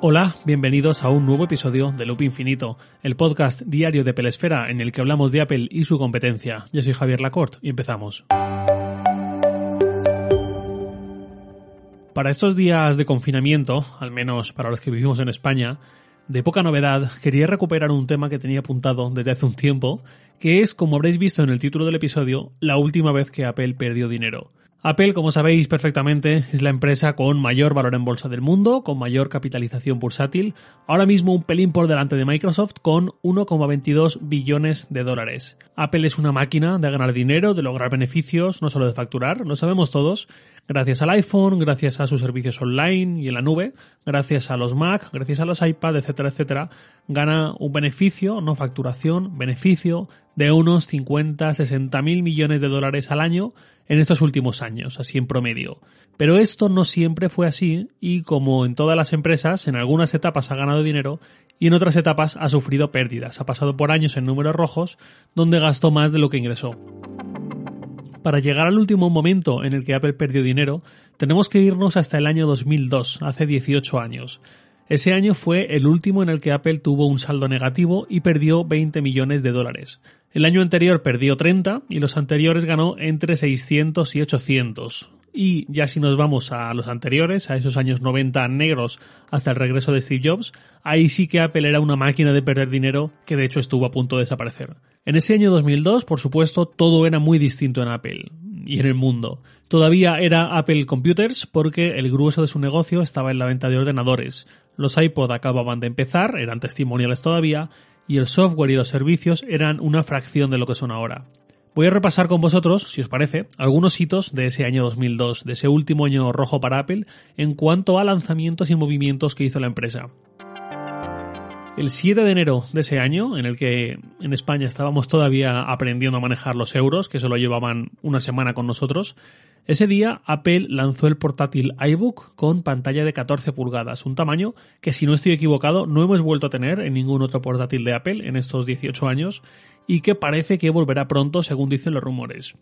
Hola, bienvenidos a un nuevo episodio de Loop Infinito, el podcast diario de Pelesfera en el que hablamos de Apple y su competencia. Yo soy Javier Lacorte y empezamos. Para estos días de confinamiento, al menos para los que vivimos en España, de poca novedad, quería recuperar un tema que tenía apuntado desde hace un tiempo, que es, como habréis visto en el título del episodio, la última vez que Apple perdió dinero. Apple, como sabéis perfectamente, es la empresa con mayor valor en bolsa del mundo, con mayor capitalización bursátil, ahora mismo un pelín por delante de Microsoft con 1,22 billones de dólares. Apple es una máquina de ganar dinero, de lograr beneficios, no solo de facturar, lo sabemos todos, gracias al iPhone, gracias a sus servicios online y en la nube, gracias a los Mac, gracias a los iPad, etcétera, etcétera, gana un beneficio, no facturación, beneficio de unos 50, 60 mil millones de dólares al año en estos últimos años, así en promedio. Pero esto no siempre fue así y como en todas las empresas, en algunas etapas ha ganado dinero y en otras etapas ha sufrido pérdidas. Ha pasado por años en números rojos donde gastó más de lo que ingresó. Para llegar al último momento en el que Apple perdió dinero, tenemos que irnos hasta el año 2002, hace 18 años. Ese año fue el último en el que Apple tuvo un saldo negativo y perdió 20 millones de dólares. El año anterior perdió 30 y los anteriores ganó entre 600 y 800. Y ya si nos vamos a los anteriores, a esos años 90 negros hasta el regreso de Steve Jobs, ahí sí que Apple era una máquina de perder dinero que de hecho estuvo a punto de desaparecer. En ese año 2002, por supuesto, todo era muy distinto en Apple y en el mundo. Todavía era Apple Computers porque el grueso de su negocio estaba en la venta de ordenadores. Los iPod acababan de empezar, eran testimoniales todavía, y el software y los servicios eran una fracción de lo que son ahora. Voy a repasar con vosotros, si os parece, algunos hitos de ese año 2002, de ese último año rojo para Apple, en cuanto a lanzamientos y movimientos que hizo la empresa. El 7 de enero de ese año, en el que en España estábamos todavía aprendiendo a manejar los euros, que solo llevaban una semana con nosotros, ese día Apple lanzó el portátil iBook con pantalla de 14 pulgadas, un tamaño que si no estoy equivocado no hemos vuelto a tener en ningún otro portátil de Apple en estos 18 años y que parece que volverá pronto según dicen los rumores.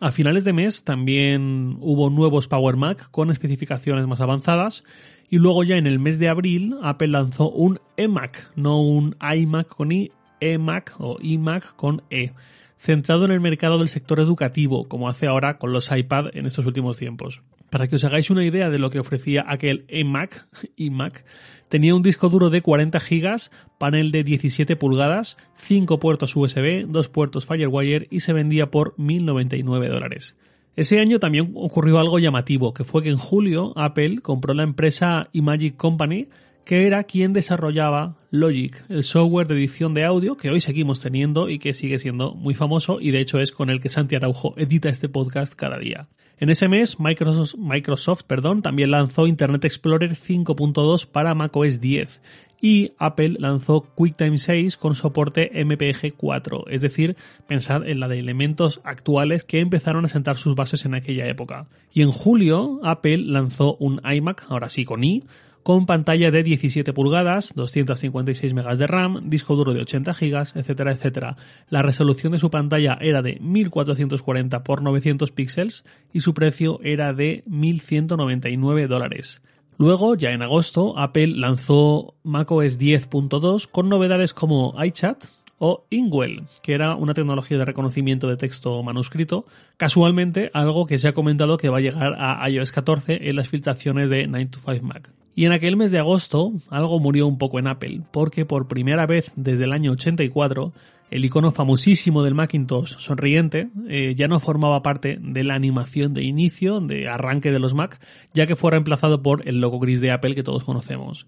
A finales de mes también hubo nuevos Power Mac con especificaciones más avanzadas y luego ya en el mes de abril Apple lanzó un eMac, no un iMac con i, eMac o iMac con e centrado en el mercado del sector educativo, como hace ahora con los iPad en estos últimos tiempos. Para que os hagáis una idea de lo que ofrecía aquel iMac, iMac tenía un disco duro de 40 GB, panel de 17 pulgadas, 5 puertos USB, 2 puertos Firewire y se vendía por 1.099 dólares. Ese año también ocurrió algo llamativo, que fue que en julio Apple compró la empresa Imagic Company, que era quien desarrollaba Logic, el software de edición de audio que hoy seguimos teniendo y que sigue siendo muy famoso y de hecho es con el que Santi Araujo edita este podcast cada día. En ese mes, Microsoft, Microsoft perdón, también lanzó Internet Explorer 5.2 para macOS 10 y Apple lanzó QuickTime 6 con soporte MPG 4, es decir, pensad en la de elementos actuales que empezaron a sentar sus bases en aquella época. Y en julio, Apple lanzó un iMac, ahora sí con i, con pantalla de 17 pulgadas, 256 MB de RAM, disco duro de 80 GB, etcétera, etcétera. La resolución de su pantalla era de 1440 x 900 píxeles y su precio era de 1199 dólares. Luego, ya en agosto, Apple lanzó macOS 10.2 con novedades como iChat, o Inkwell, que era una tecnología de reconocimiento de texto manuscrito, casualmente algo que se ha comentado que va a llegar a iOS 14 en las filtraciones de 9 to 5 Mac. Y en aquel mes de agosto algo murió un poco en Apple, porque por primera vez desde el año 84 el icono famosísimo del Macintosh sonriente eh, ya no formaba parte de la animación de inicio, de arranque de los Mac, ya que fue reemplazado por el logo gris de Apple que todos conocemos.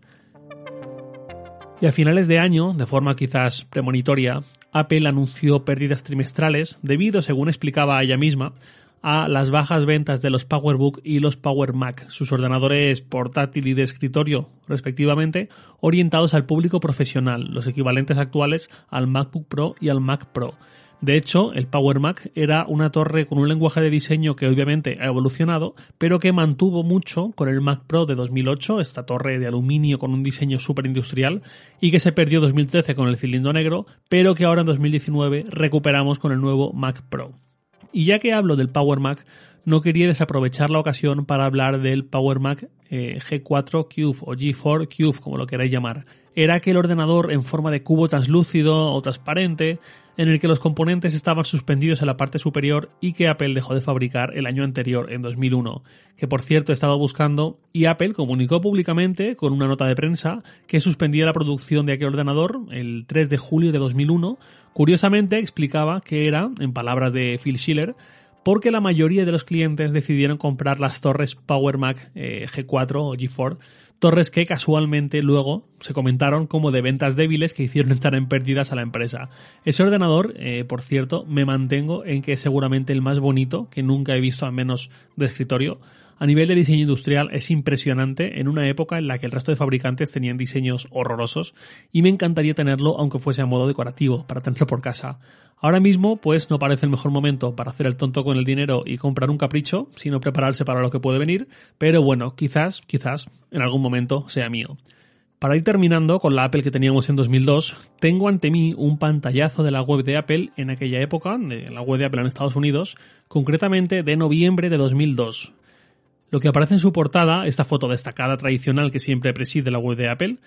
Y a finales de año, de forma quizás premonitoria, Apple anunció pérdidas trimestrales debido, según explicaba ella misma, a las bajas ventas de los PowerBook y los Power Mac, sus ordenadores portátil y de escritorio, respectivamente, orientados al público profesional, los equivalentes actuales al MacBook Pro y al Mac Pro. De hecho, el Power Mac era una torre con un lenguaje de diseño que obviamente ha evolucionado, pero que mantuvo mucho con el Mac Pro de 2008, esta torre de aluminio con un diseño súper industrial, y que se perdió en 2013 con el cilindro negro, pero que ahora en 2019 recuperamos con el nuevo Mac Pro. Y ya que hablo del Power Mac, no quería desaprovechar la ocasión para hablar del Power Mac eh, G4 Cube o G4 Cube, como lo queráis llamar. Era aquel ordenador en forma de cubo translúcido o transparente en el que los componentes estaban suspendidos en la parte superior y que Apple dejó de fabricar el año anterior, en 2001, que por cierto estaba buscando y Apple comunicó públicamente con una nota de prensa que suspendía la producción de aquel ordenador el 3 de julio de 2001. Curiosamente explicaba que era, en palabras de Phil Schiller, porque la mayoría de los clientes decidieron comprar las torres Power Mac eh, G4 o G4 torres que casualmente luego se comentaron como de ventas débiles que hicieron estar en pérdidas a la empresa. Ese ordenador, eh, por cierto, me mantengo en que es seguramente el más bonito que nunca he visto, al menos de escritorio. A nivel de diseño industrial es impresionante en una época en la que el resto de fabricantes tenían diseños horrorosos y me encantaría tenerlo aunque fuese a modo decorativo, para tenerlo por casa. Ahora mismo, pues no parece el mejor momento para hacer el tonto con el dinero y comprar un capricho, sino prepararse para lo que puede venir, pero bueno, quizás, quizás, en algún momento sea mío. Para ir terminando con la Apple que teníamos en 2002, tengo ante mí un pantallazo de la web de Apple en aquella época, de la web de Apple en Estados Unidos, concretamente de noviembre de 2002. Lo que aparece en su portada, esta foto destacada tradicional que siempre preside la web de Apple,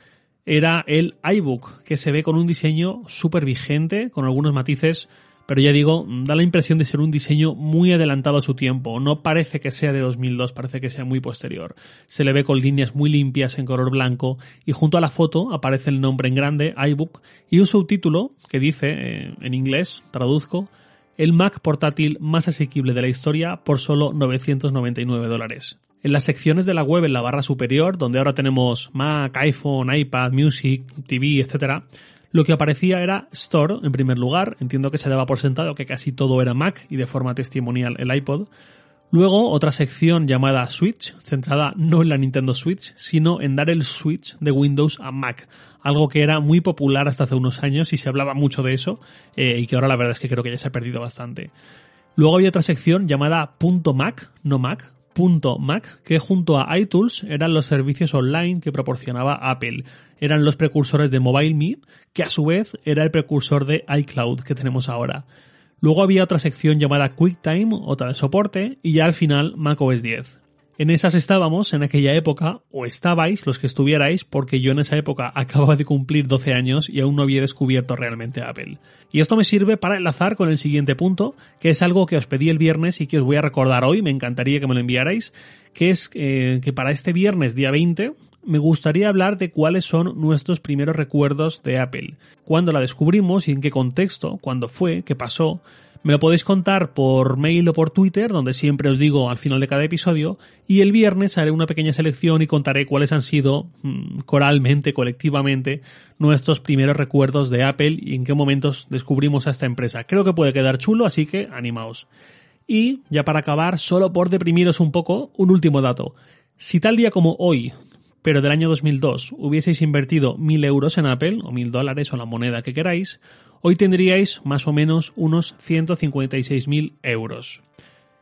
era el iBook, que se ve con un diseño súper vigente, con algunos matices, pero ya digo, da la impresión de ser un diseño muy adelantado a su tiempo. No parece que sea de 2002, parece que sea muy posterior. Se le ve con líneas muy limpias en color blanco y junto a la foto aparece el nombre en grande, iBook, y un subtítulo que dice, eh, en inglés, traduzco, el Mac portátil más asequible de la historia por solo 999 dólares. En las secciones de la web en la barra superior, donde ahora tenemos Mac, iPhone, iPad, Music, TV, etc., lo que aparecía era Store en primer lugar, entiendo que se daba por sentado que casi todo era Mac y de forma testimonial el iPod. Luego otra sección llamada Switch, centrada no en la Nintendo Switch, sino en dar el switch de Windows a Mac, algo que era muy popular hasta hace unos años y se hablaba mucho de eso eh, y que ahora la verdad es que creo que ya se ha perdido bastante. Luego había otra sección llamada .mac, no Mac, .mac, que junto a iTools eran los servicios online que proporcionaba Apple. Eran los precursores de MobileMe, que a su vez era el precursor de iCloud que tenemos ahora. Luego había otra sección llamada QuickTime, otra de soporte, y ya al final macOS 10. En esas estábamos en aquella época, o estabais los que estuvierais, porque yo en esa época acababa de cumplir 12 años y aún no había descubierto realmente Apple. Y esto me sirve para enlazar con el siguiente punto, que es algo que os pedí el viernes y que os voy a recordar hoy, me encantaría que me lo enviarais, que es eh, que para este viernes, día 20, me gustaría hablar de cuáles son nuestros primeros recuerdos de Apple, cuándo la descubrimos y en qué contexto, cuándo fue, qué pasó, me lo podéis contar por mail o por Twitter, donde siempre os digo al final de cada episodio, y el viernes haré una pequeña selección y contaré cuáles han sido, mm, coralmente, colectivamente, nuestros primeros recuerdos de Apple y en qué momentos descubrimos a esta empresa. Creo que puede quedar chulo, así que animaos. Y, ya para acabar, solo por deprimiros un poco, un último dato. Si tal día como hoy, pero del año 2002, hubieseis invertido mil euros en Apple, o mil dólares, o la moneda que queráis, hoy tendríais más o menos unos 156.000 euros.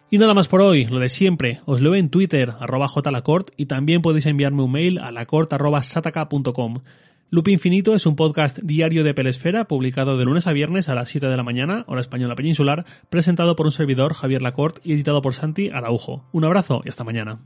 Y nada más por hoy, lo de siempre, os leo en Twitter, arroba jlacort, y también podéis enviarme un mail a lacort.sataka.com. Loop Infinito es un podcast diario de Pelesfera, publicado de lunes a viernes a las 7 de la mañana, hora española peninsular, presentado por un servidor, Javier Lacort, y editado por Santi Araujo. Un abrazo y hasta mañana.